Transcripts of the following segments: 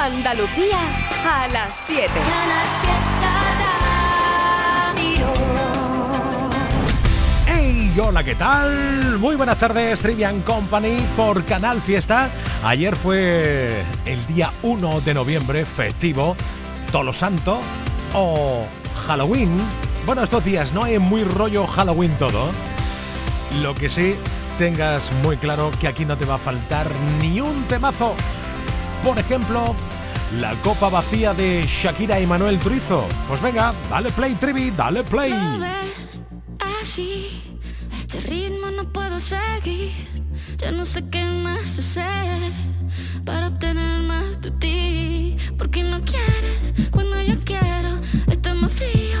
Andalucía a las 7. ¡Hey! Hola, ¿qué tal? Muy buenas tardes, Trivian Company por Canal Fiesta. Ayer fue el día 1 de noviembre, festivo, Tolo Santo o Halloween. Bueno, estos días no hay muy rollo Halloween todo. Lo que sí, tengas muy claro que aquí no te va a faltar ni un temazo. Por ejemplo, la copa vacía de Shakira y Manuel Turizo. Pues venga, dale play, Trivi, dale play. así, este ritmo no puedo seguir. Ya no sé qué más hacer para obtener más de ti. Porque no quieres cuando yo quiero. Está más frío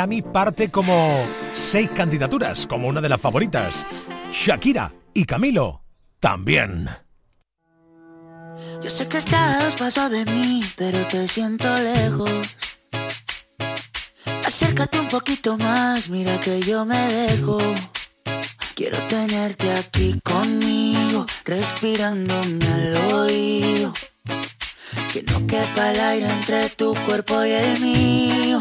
Grammy parte como seis candidaturas, como una de las favoritas. Shakira y Camilo también. Yo sé que estás paso de mí, pero te siento lejos. Acércate un poquito más, mira que yo me dejo. Quiero tenerte aquí conmigo, respirándome al oído. Que no quepa el aire entre tu cuerpo y el mío.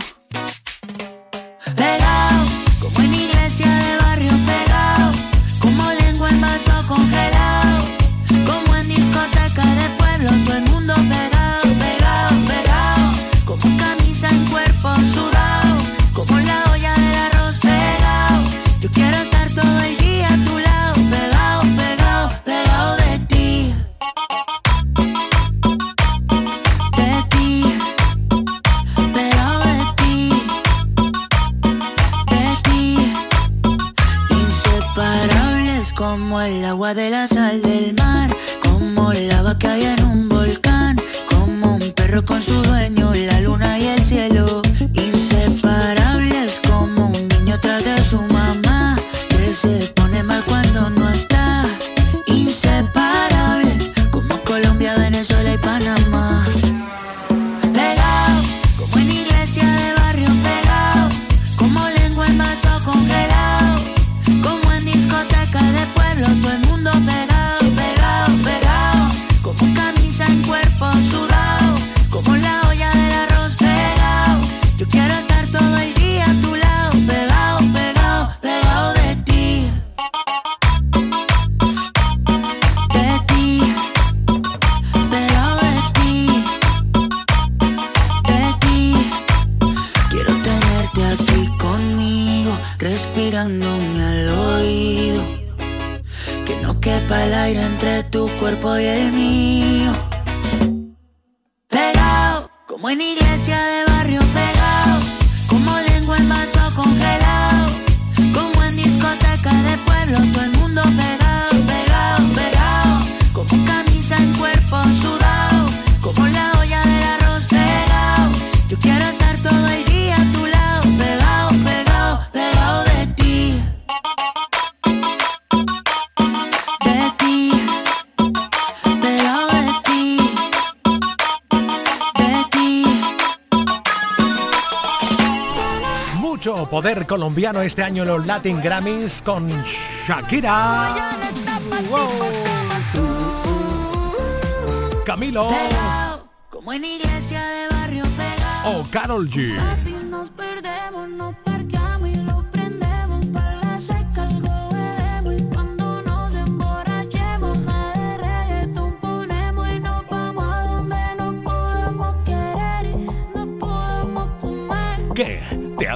poder colombiano este año en los Latin Grammys con Shakira. Camilo. O Carol oh, G.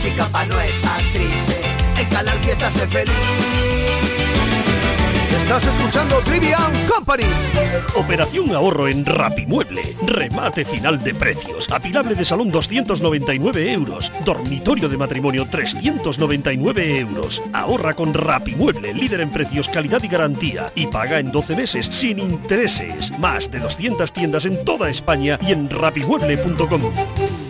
música pa' no estar triste. En Canal Fiesta sé feliz. Estás escuchando Trivian Company. Operación ahorro en Rapimueble. Remate final de precios. Apilable de salón 299 euros. Dormitorio de matrimonio 399 euros. Ahorra con Rapimueble, líder en precios, calidad y garantía. Y paga en 12 meses sin intereses. Más de 200 tiendas en toda España y en rapimueble.com.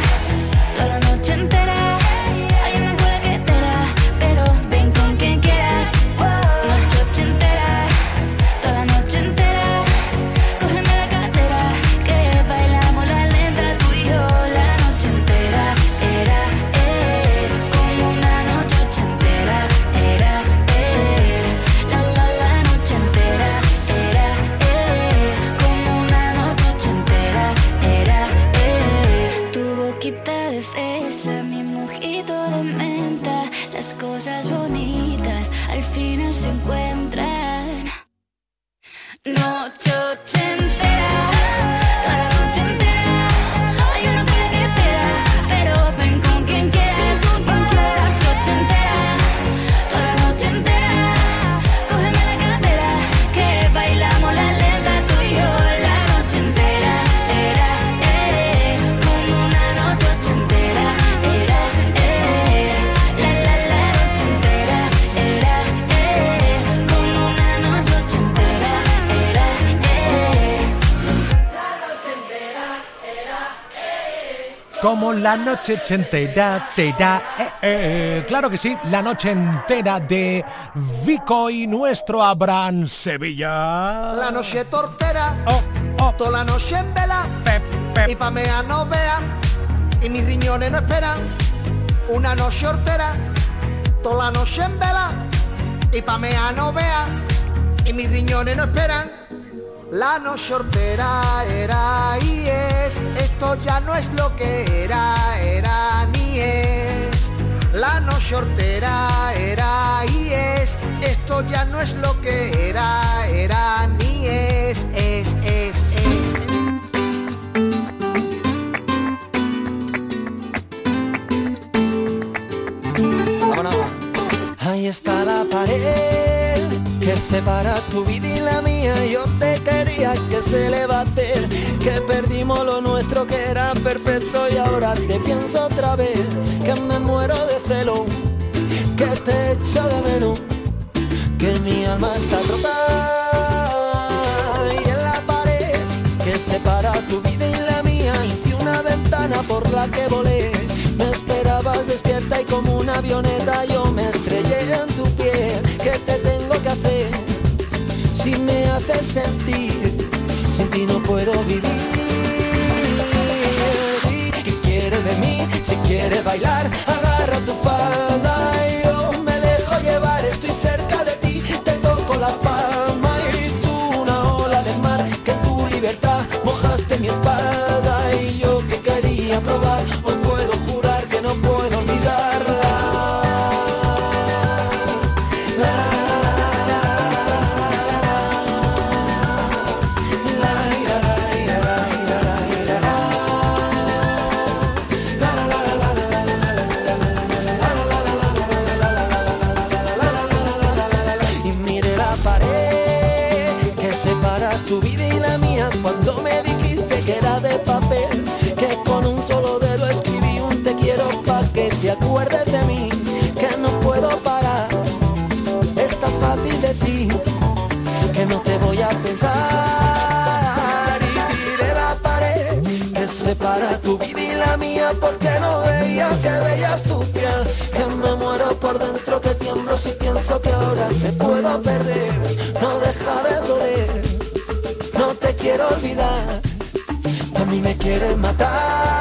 la noche entera te da, eh, eh, claro que sí, la noche entera de Vico y nuestro Abraham Sevilla. La noche tortera, Oh, oh, toda la noche en vela, pep, pep. y pamea no vea, y mis riñones no esperan. Una noche hortera, toda la noche en vela, y pamea no vea, y mis riñones no esperan. La noche hortera era y es, esto ya no es lo que era, era ni es. La noche hortera era y es, esto ya no es lo que era, era ni es, es, es, es. Ahí está la pared que separa tu vida y la mía. Yo quería que se le va a hacer, que perdimos lo nuestro que era perfecto y ahora te pienso otra vez, que me muero de celo, que te echo de menos, que mi alma está rota. Y en la pared que separa tu vida y la mía hice una ventana por la que volé. Me esperabas despierta y como una avioneta yo me estrellé en tu piel. ¿Qué te tengo que hacer? Si me haces sentir, bailar, que me muero por dentro, que tiemblo si pienso que ahora te puedo perder. No deja de doler, no te quiero olvidar. Tú a mí me quieres matar.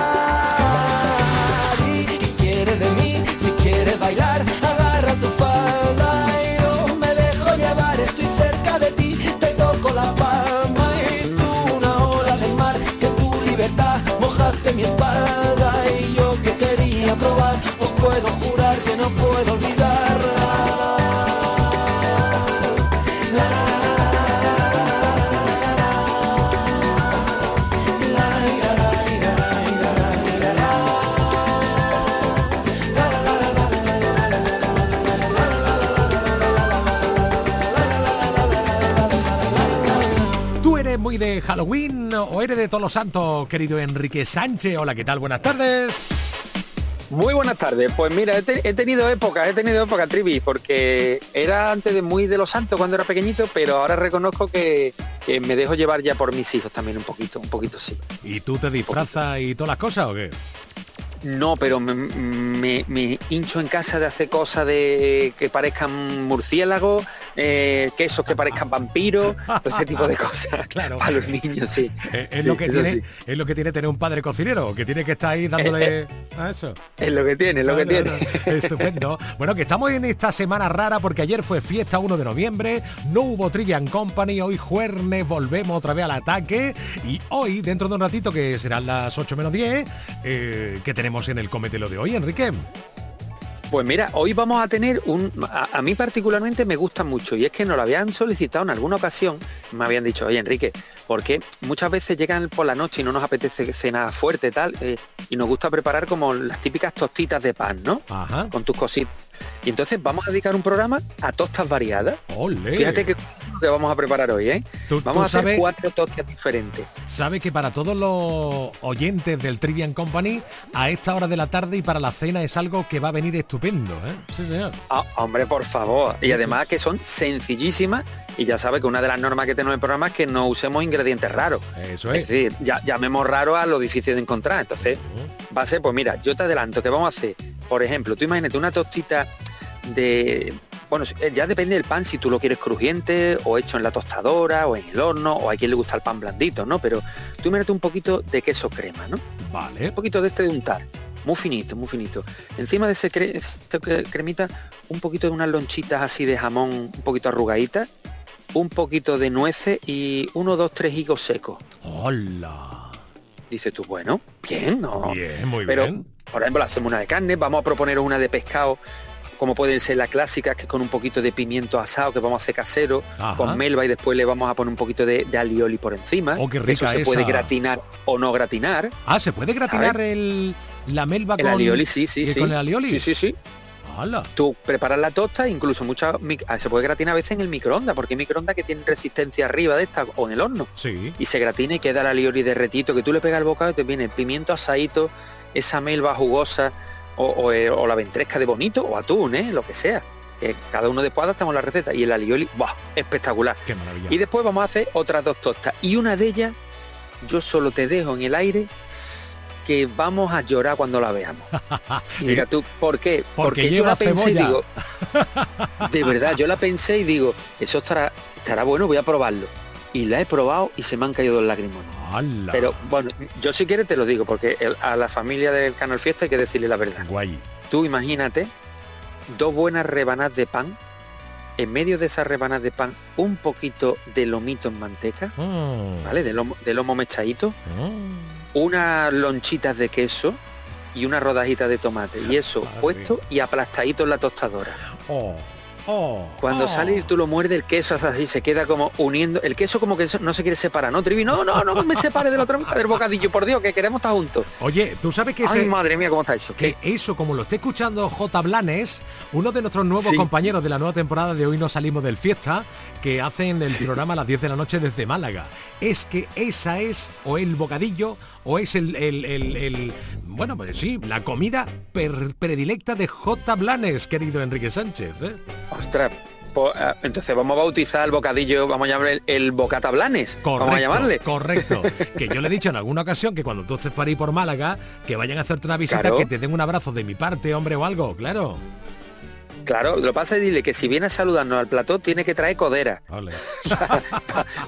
Halloween o eres de Todos los Santos, querido Enrique Sánchez? Hola, ¿qué tal? Buenas tardes. Muy buenas tardes. Pues mira, he, te- he tenido época, he tenido época, Trivi, porque era antes de muy de los santos cuando era pequeñito, pero ahora reconozco que, que me dejo llevar ya por mis hijos también un poquito, un poquito sí. ¿Y tú te disfrazas y todas las cosas o qué? No, pero me, me- me hincho en casa de hacer cosas de que parezcan murciélagos, eh, quesos que parezcan vampiros, todo ese tipo de cosas. Claro. Para los niños, sí. Eh, Es, Sí, lo que tiene, sí. es lo que tiene tener un padre cocinero, que tiene que estar ahí dándole a eso. Es lo que tiene, es lo que tiene. Estupendo. Bueno, que estamos en esta semana rara porque ayer fue fiesta 1 de noviembre, no hubo Trivian Company, hoy jueves volvemos otra vez al ataque y hoy, dentro de un ratito que serán las 8 menos 10, eh, que tenemos en el cometelo de hoy, Enrique? Pues mira, hoy vamos a tener un... A, a mí particularmente me gusta mucho y es que nos lo habían solicitado en alguna ocasión, me habían dicho, oye Enrique, porque muchas veces llegan por la noche y no nos apetece cenar fuerte tal, eh, y nos gusta preparar como las típicas tostitas de pan, ¿no? Ajá. Con tus cositas. Y entonces vamos a dedicar un programa a tostas variadas. Ole. Fíjate que, que vamos a preparar hoy, ¿eh? Tú- vamos tú a hacer sabes- cuatro tostas diferentes. Sabe que para todos los oyentes del Trivian Company, a esta hora de la tarde y para la cena es algo que va a venir estupendo, ¿eh? Sí, señor. Ah, hombre, por favor. Y además que son sencillísimas y ya sabe que una de las normas que tenemos en el programa es que no usemos ingredientes raros. Eso Es es. decir, ya, llamemos raro a lo difícil de encontrar. Entonces, va a ser, pues mira, yo te adelanto que vamos a hacer, por ejemplo, tú imagínate una tostita de... Bueno, eh, ya depende del pan si tú lo quieres crujiente o hecho en la tostadora o en el horno o a quien le gusta el pan blandito, ¿no? Pero tú imagínate un poquito de queso crema, ¿no? Vale. Un poquito de este de untar. Muy finito, muy finito. Encima de ese cre- este cre- cremita, un poquito de unas lonchitas así de jamón un poquito arrugaditas, un poquito de nueces y uno, dos, tres higos secos. Hola. Dices tú, bueno, bien, ¿no? Bien, muy Pero, bien. por ejemplo, hacemos una de carne, vamos a proponer una de pescado, como pueden ser las clásicas, que con un poquito de pimiento asado, que vamos a hacer casero, Ajá. con melva y después le vamos a poner un poquito de, de alioli por encima. Oh, qué Eso rica se puede esa. gratinar o no gratinar. Ah, ¿se puede gratinar el, la melva El con alioli, sí, sí, sí. con el alioli? Sí, sí, sí. Hala. Tú preparas la tosta, incluso muchas ah, se puede gratinar a veces en el microondas, porque hay microondas que tienen resistencia arriba de esta o en el horno. Sí. Y se gratina y queda el alioli derretito, que tú le pegas el bocado y te viene el pimiento asadito, esa melva jugosa, o, o, eh, o la ventresca de bonito, o atún, ¿eh? lo que sea. Que cada uno después adaptamos la receta. Y el alioli, ¡buah! espectacular. Qué maravilla. Y después vamos a hacer otras dos tostas. Y una de ellas, yo solo te dejo en el aire que vamos a llorar cuando la veamos. Y mira tú, ¿por qué? Porque yo lleva la pensé y digo, de verdad, yo la pensé y digo, eso estará, estará bueno, voy a probarlo. Y la he probado y se me han caído dos lágrimas. Hala. Pero bueno, yo si quieres te lo digo, porque el- a la familia del Canal Fiesta hay que decirle la verdad. Guay. Tú imagínate dos buenas rebanadas de pan, en medio de esas rebanadas de pan, un poquito de lomito en manteca, Mm. ¿vale? De lomo, de lomo mechadito, Mm. unas lonchitas de queso y una rodajita de tomate. Y eso Madre puesto y aplastadito en la tostadora. Oh. Oh. Cuando oh. sale y tú lo muerdes, el queso es así, se queda como uniendo. El queso como que no se quiere separar, ¿no, Trivi? No, no, no me separe del otro del bocadillo, por Dios, que queremos estar juntos. Oye, tú sabes que Ay, ese, madre mía, ¿cómo está eso? que eso, como lo esté escuchando J. Blanes, uno de nuestros nuevos Sí. compañeros de la nueva temporada de Hoy no salimos del fiesta, que hacen el programa a las 10 de la noche desde Málaga, es que esa es o el bocadillo o es el, el- el- el- bueno, pues sí, la comida predilecta de J. Blanes, querido Enrique Sánchez. ¿eh? Ostras, Pues, entonces vamos a bautizar el bocadillo, vamos a llamarle el, el bocata blanes. Correcto, vamos a llamarle. Correcto. que yo le he dicho en alguna ocasión que cuando tú estés por ahí por Málaga, que vayan a hacerte una visita, Claro. que te den un abrazo de mi parte, hombre, o algo, claro. Claro, lo que pasa es dile que si viene a saludarnos al plató tiene que traer codera.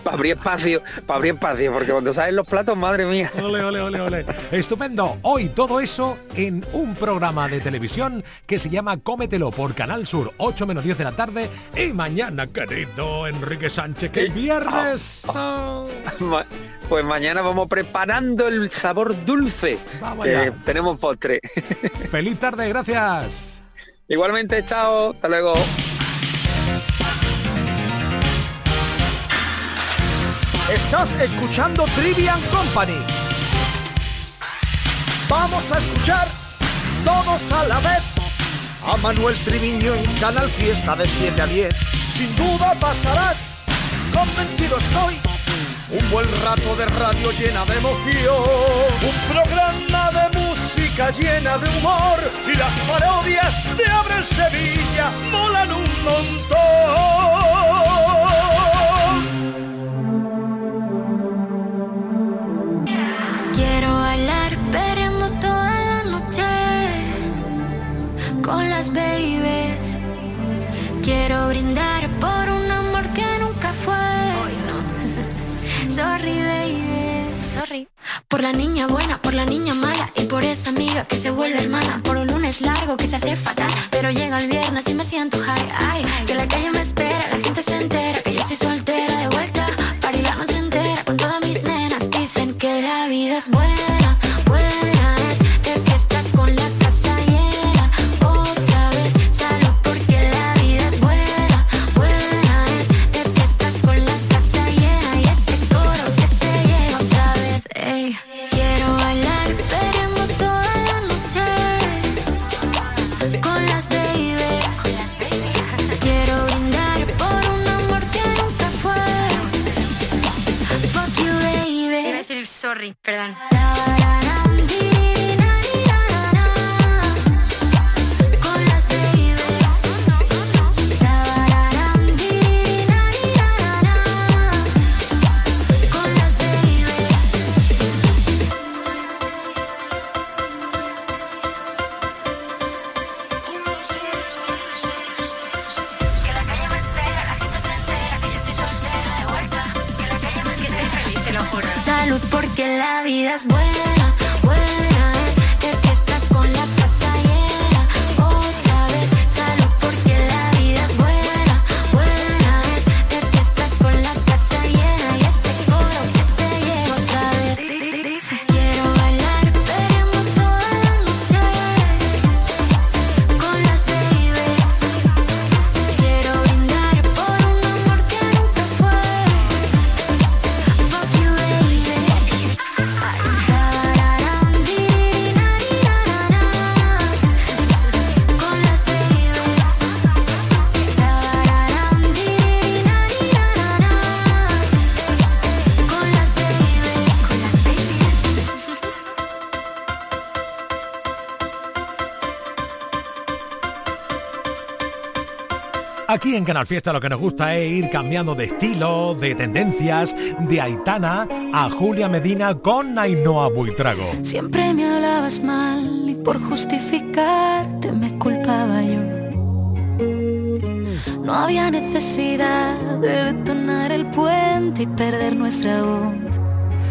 Para abrir espacio, para abrir espacio, porque cuando salen los platos, madre mía. Ole, ole, ole, ole. Estupendo. Hoy todo eso en un programa de televisión que se llama Cómetelo por Canal Sur, 8 menos 10 de la tarde. Y mañana, querido Enrique Sánchez, que es viernes. Oh. Ma- Pues mañana vamos preparando el sabor dulce. Vamos tenemos postre. Feliz tarde, gracias. Igualmente, chao, hasta luego. Estás escuchando Trivian Company. Vamos a escuchar todos a la vez a Manuel Triviño en Canal Fiesta de 7 a 10. Sin duda pasarás, convencido estoy, un buen rato de radio llena de emoción. Un programa llena de humor y las parodias de Abre Sevilla molan un montón. Quiero bailar perreando toda la noche con las babies. Quiero brindar por un Por la niña buena, por la niña mala y por esa amiga que se vuelve hermana. Por un lunes largo que se hace fatal, pero llega el viernes y me siento high. Ay, que la calle me espera, la gente se entera que yo estoy soltera de vuelta. Para la noche entera con todas mis nenas. Dicen que la vida es buena en Canal Fiesta lo que nos gusta es ir cambiando de estilo, de tendencias, de Aitana a Julia Medina con Ainhoa Buitrago. Siempre me hablabas mal y por justificarte me culpaba yo. No había necesidad de detonar el puente y perder nuestra voz.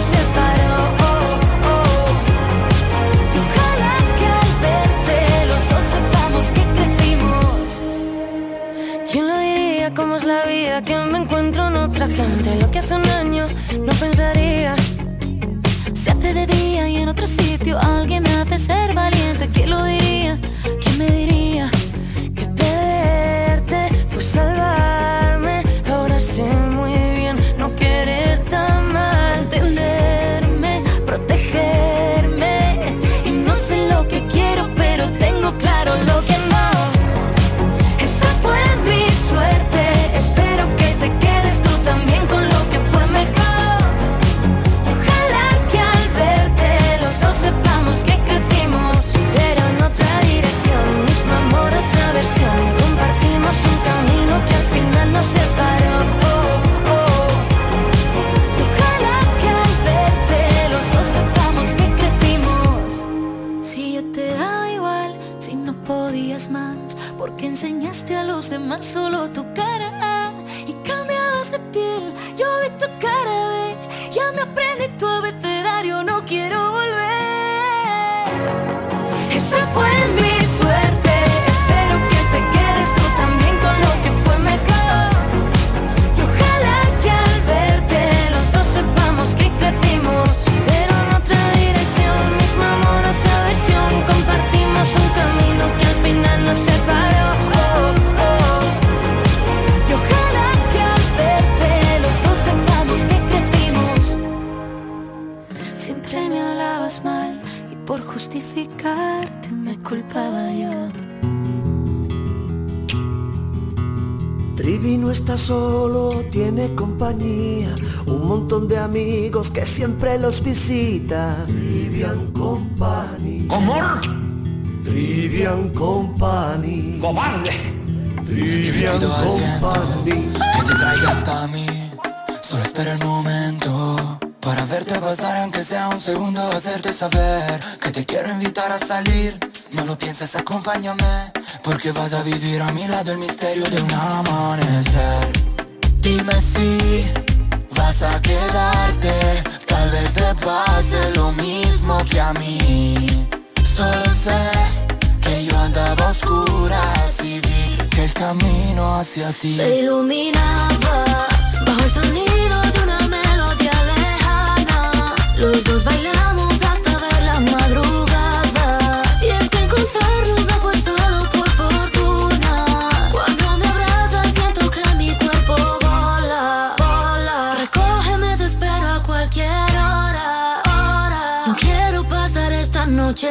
se paró. Y ojalá que al verte los dos sepamos que crecimos quién lo diría cómo es la vida ¿Quién me encuentra en otra gente. Lo que hace un año no pensaría. Se hace de día y en otro sitio alguien me hace ser valiente. Te daba igual, si no podías más, porque enseñaste a los demás solo tu cara y cambiabas de piel. Yo vi tu cara, ve, ya me aprendí tu abecedario, no quiero justificarte me culpaba yo. Trivi no está solo, tiene compañía, un montón de amigos que siempre los visita. Trivian Company. ¡Amor! Trivian Company. ¡Cobarde! Trivian Company. que te traiga hasta mí. Solo espera el momento para verte pasar, aunque sea un segundo, hacerte saber que te quiero invitar a salir. No lo pienses, acompáñame, porque vas a vivir a mi lado el misterio de un amanecer. Dime si vas a quedarte, tal vez te pase lo mismo que a mí. Solo sé que yo andaba a oscuras y vi que el camino hacia ti Se iluminaba bajo el Los dos bailamos hasta ver la madrugada. Y es que encontrarnos no fue solo por fortuna. Cuando me abrazas siento que mi cuerpo vola, vola. Recógeme, te espero a cualquier hora, hora. No quiero pasar esta noche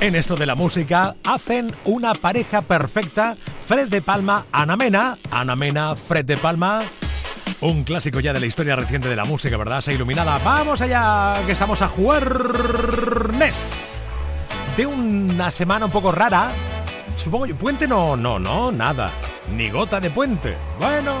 En esto de la música hacen una pareja perfecta Fred de Palma, Ana Mena, Ana Mena, Fred de Palma. Un clásico ya de la historia reciente de la música, ¿verdad? Se iluminada. Vamos allá, que estamos a jueves. De una semana un poco rara. Supongo yo, puente no, no, no, nada. Ni gota de puente. Bueno.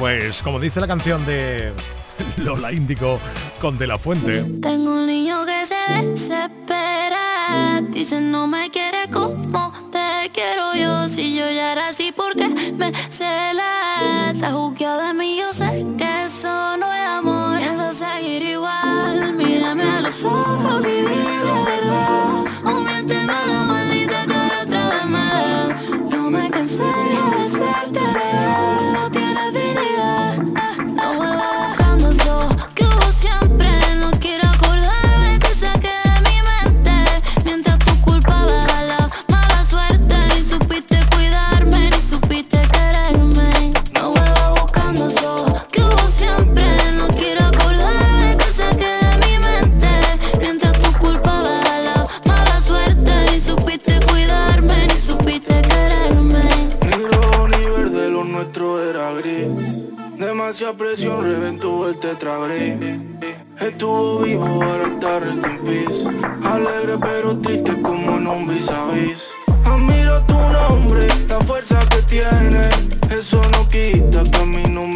Pues como dice la canción de Lola Índico, con De La Fuente. Tengo un niño que se desespera. Dice no me quiere como te quiero yo. Si yo ya era así, porque me cela? Está juzgado de mí, yo sé que eso no es amor. Pienso seguir igual. Mírame a los ojos y dime la verdad. O miente mala, maldita, que otra vez más. No me cansé. demasiada presión, reventó el tetrabrain. Estuvo vivo, ahora está rest in. Alegre pero triste como en un vis a. Admiro tu nombre, la fuerza que tienes. Eso no quita que a mí no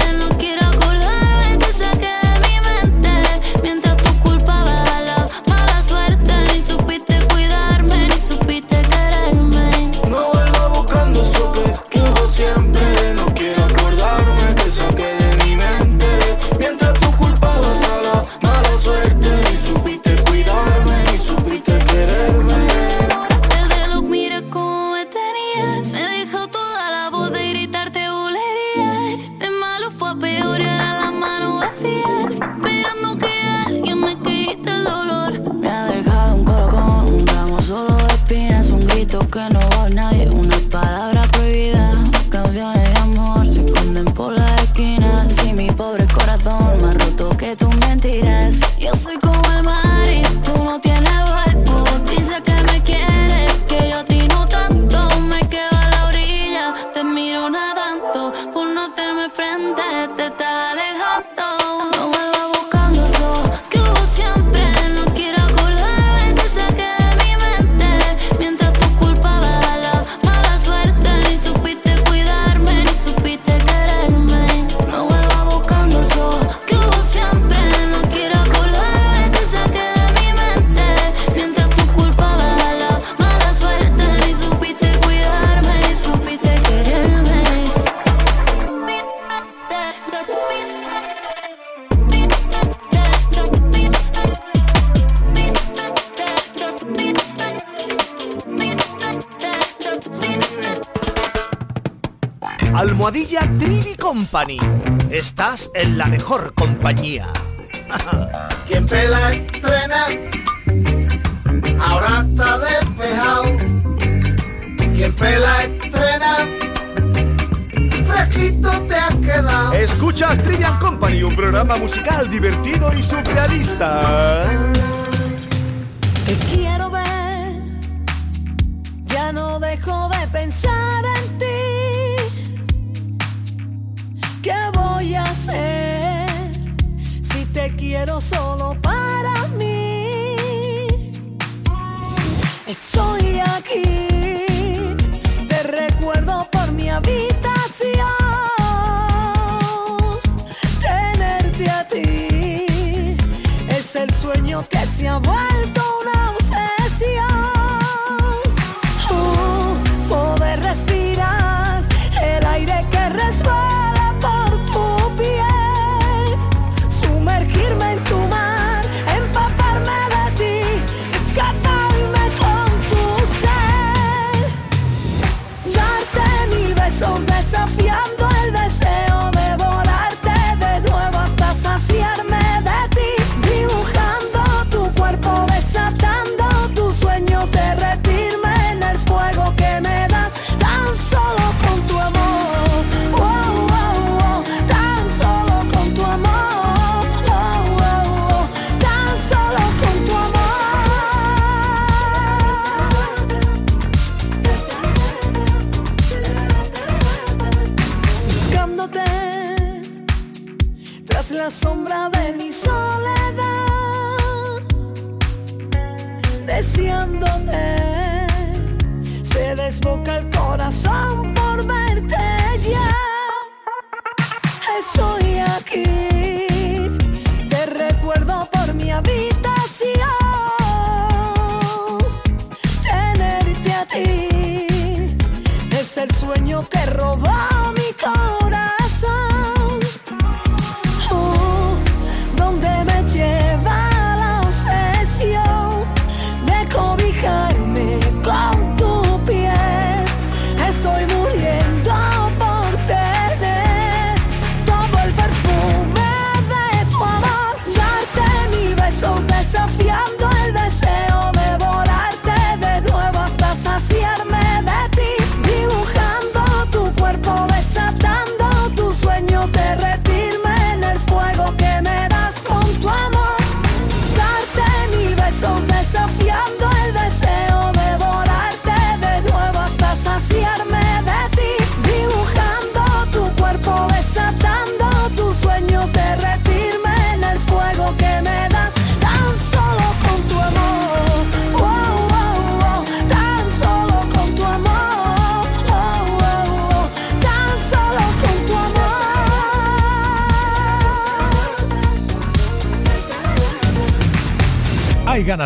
Almohadilla Trivi Company. Estás en la mejor compañía. Quien pela entrena, ahora está despejado. Quien pela entrena, fresquito te ha quedado. Escuchas Trivian Company, un programa musical divertido y surrealista.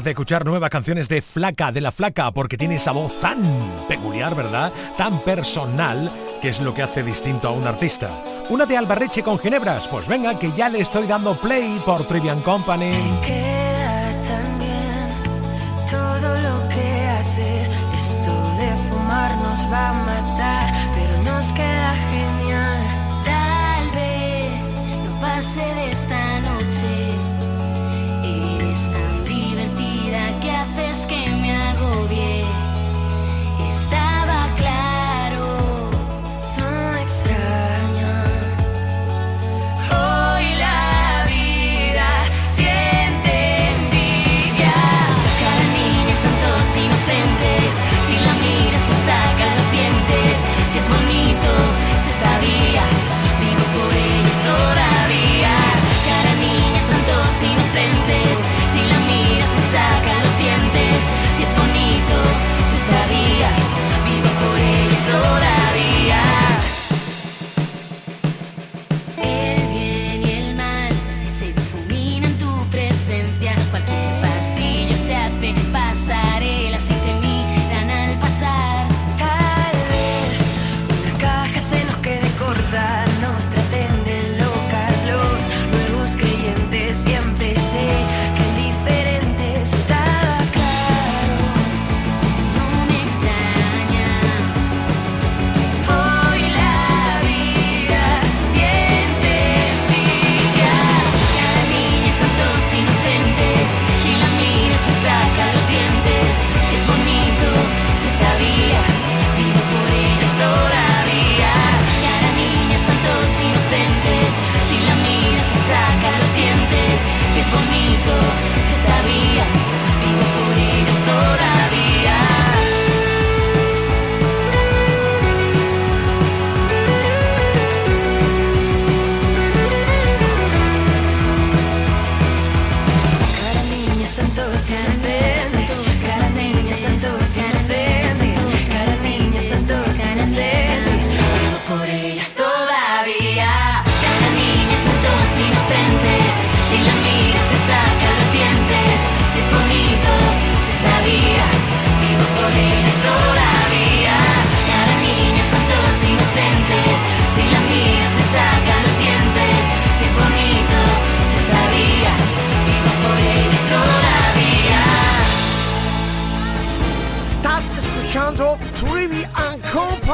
de escuchar nuevas canciones de Flaca, de la Flaca, porque tiene esa voz tan peculiar, ¿verdad? Tan personal, que es lo que hace distinto a un artista. Una de Albarreche con Ginebras, pues venga, que ya le estoy dando play por Trivian Company. todo lo que haces, esto de fumar nos va.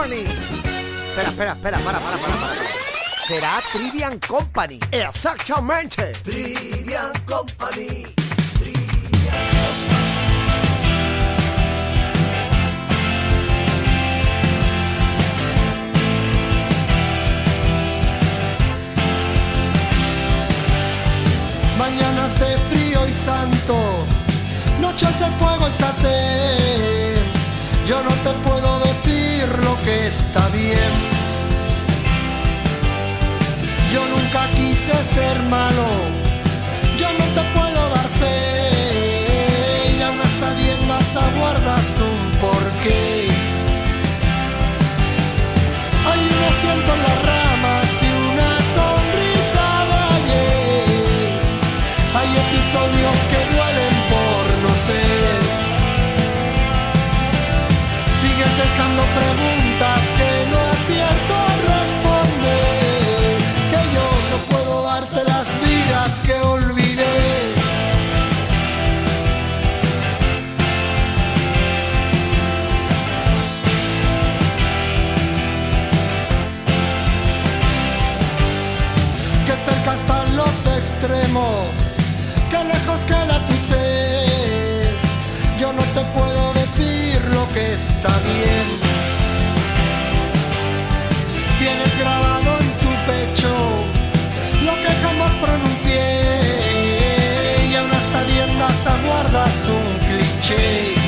Company. Espera, espera, espera, para, para, para, para. Será Trivian Company. Exactamente. Trivian Company. Trivian Company. Mañanas de frío y santos, noches de fuego y satén. Yo no te puedo decir lo que está bien. Yo nunca quise ser malo, yo no te puedo dar fe. Y a unas sabiendas aguardas un porqué. Hay un asiento en la radio Dejando preguntas que no acierto responder. Que yo no puedo darte las vidas que olvidé. que cerca están los extremos, que lejos queda tu ser. Yo no te puedo que está bien. Tienes grabado en tu pecho lo que jamás pronuncié y a unas sabiendas aguardas un cliché.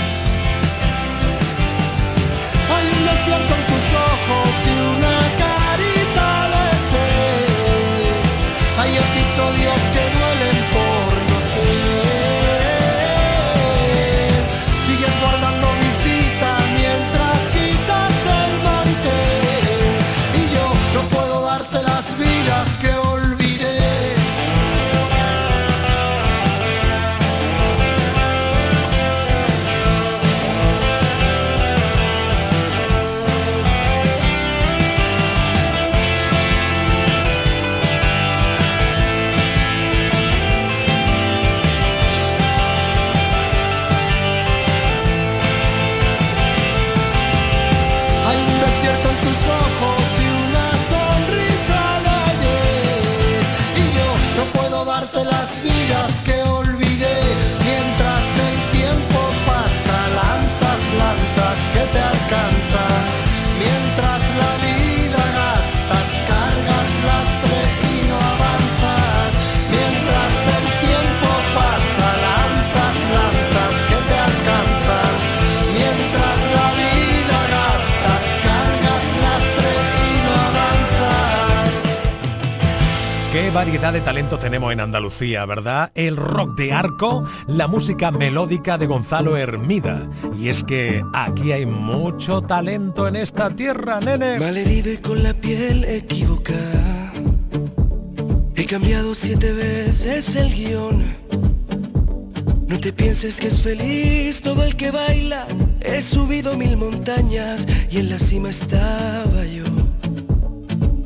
Variedad de talento tenemos en Andalucía, ¿verdad? El rock de arco, la música melódica de Gonzalo Hermida. Y es que aquí hay mucho talento en esta tierra, nene. Malherido y con la piel equivocada. He cambiado siete veces el guion. No te pienses que es feliz todo el que baila. He subido mil montañas y en la cima estaba yo.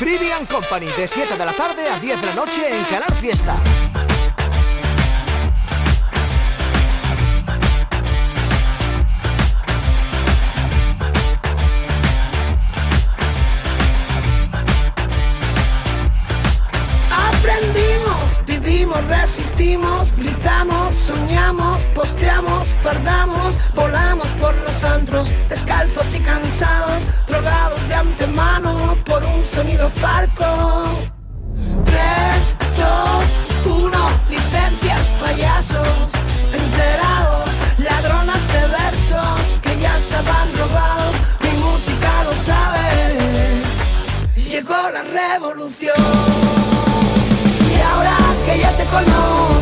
Trivian Company de 7 de la tarde a 10 de la noche en Canal Fiesta. Resistimos, gritamos, soñamos, posteamos, fardamos, volamos por los antros, descalzos y cansados, drogados de antemano por un sonido parco. 3, 2, 1, licencias, payasos, enterados, ladronas de versos que ya estaban robados, mi música lo sabe, llegó la revolución. Y ahora que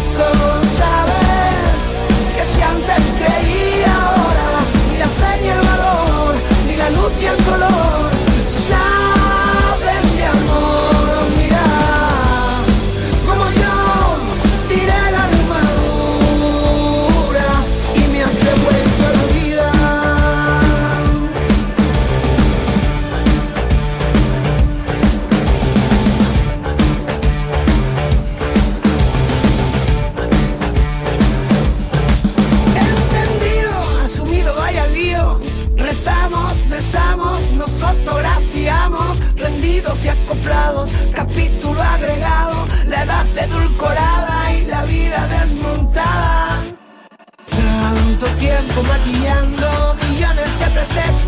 Tanto tiempo maquillando millones de pretextos.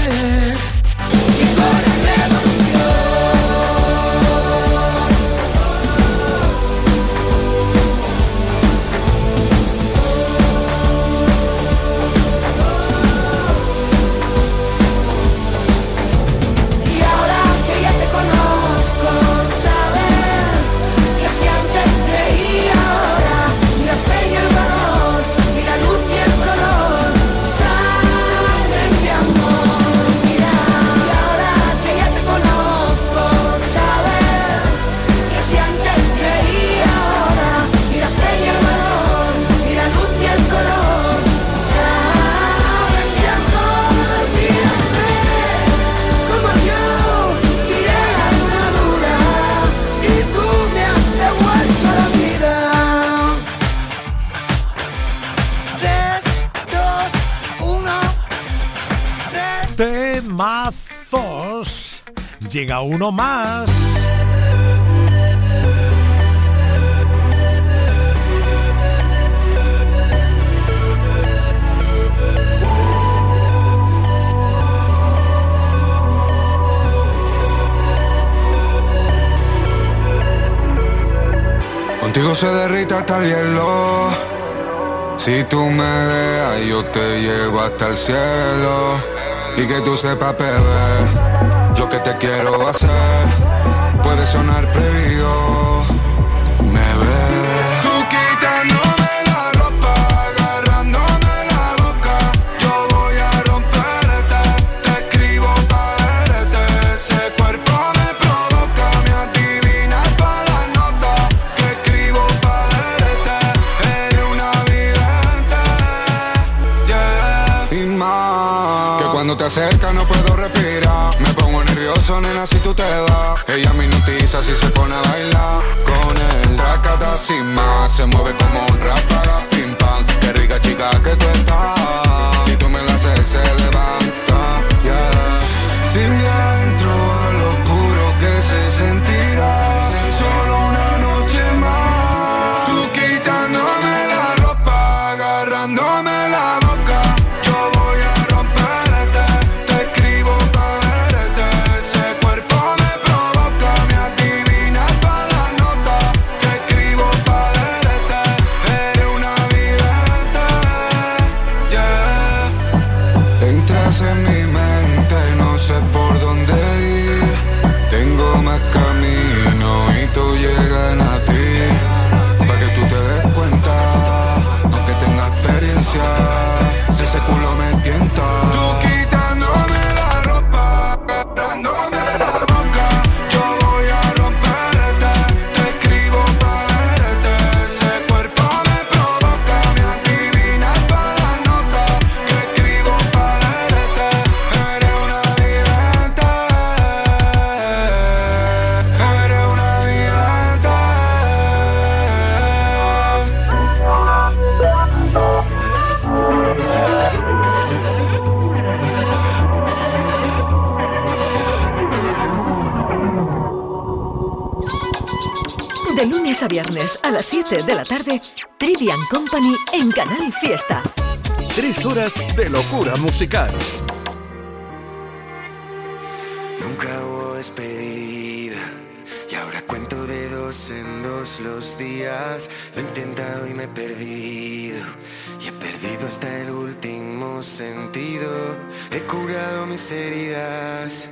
Llega uno más. Contigo se derrita hasta el hielo. Si tú me dejas, yo te llevo hasta el cielo. Y que tú sepas, bebé, lo que te quiero hacer puede sonar prohibido. Me ves. Tú quitándome la ropa, agarrándome la boca. Yo voy a romperte, te escribo para verte. Ese cuerpo me provoca, me adivina para la nota. Que escribo para verte, eres una vidente. Yeah. Y más, que cuando te acercas no puedo si tú te vas. Ella me hipnotiza si se pone a bailar con él. Tracata sin más, se mueve como un ráfaga, pim pam. Qué rica chica que tú estás. Si tú me la haces, se levanta. Sin mí adentro 7 de la tarde, Trivian Company en Canal Fiesta. Tres horas de locura musical. Nunca hubo despedida y ahora cuento de dos en dos los días. Lo he intentado y me he perdido y he perdido hasta el último sentido. He curado mis heridas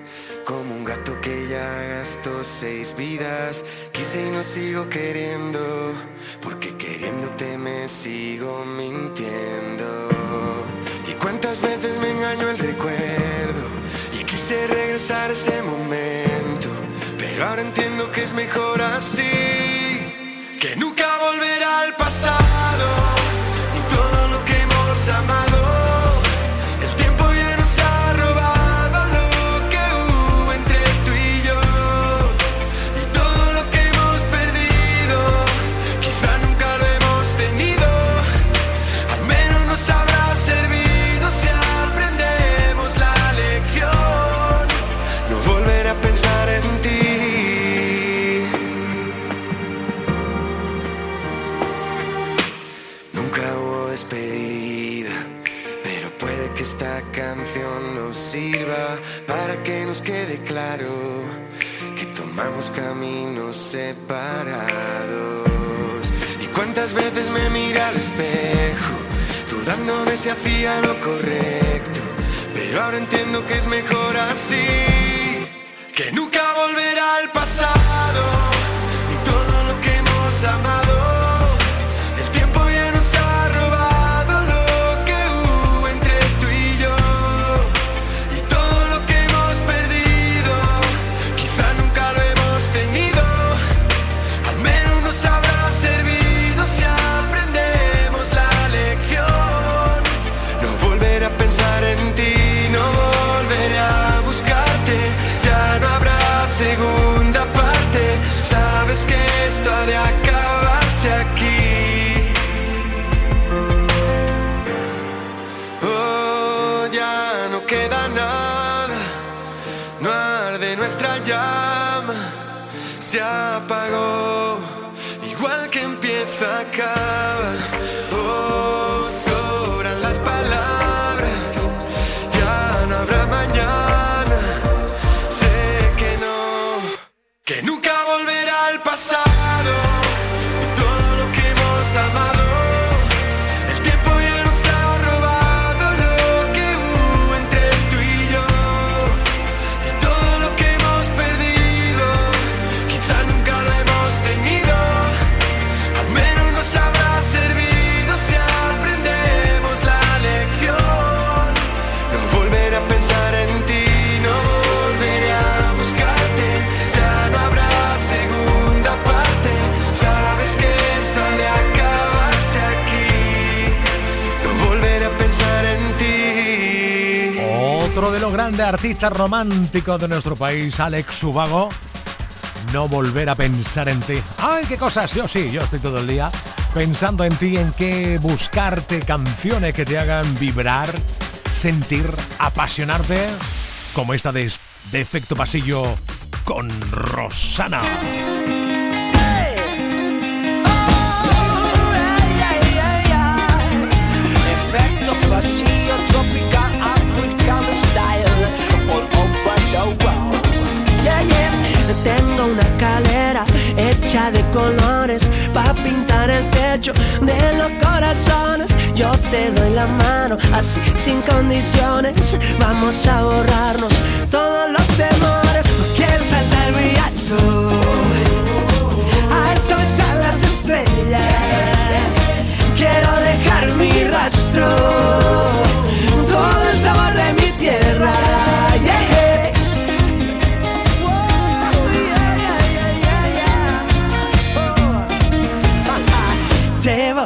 como un gato que ya gastó seis vidas. Quise y no sigo queriendo porque queriéndote me sigo mintiendo. Y cuántas veces me engañó el recuerdo y quise regresar a ese momento. Pero ahora entiendo que es mejor así, que nunca volverá al pasado, nos quede claro que tomamos caminos separados. Y cuántas veces me mira al espejo, dudando de si hacía lo correcto, pero ahora entiendo que es mejor así, que nunca volverá al pasado, De los grandes artistas románticos de nuestro país, Alex Subago. No volver a pensar en ti. ¡Ay, qué cosas! Yo sí, yo estoy todo el día pensando en ti, en qué buscarte canciones que te hagan vibrar, sentir, apasionarte, como esta de, de efecto pasillo con Rosana. De colores para pintar el techo de los corazones. Yo te doy la mano así sin condiciones. Vamos a borrarnos todos los temores. No quiero saltar muy alto. A esto están las estrellas. Quiero dejar mi rastro,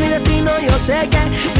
ni destino yo sé que mi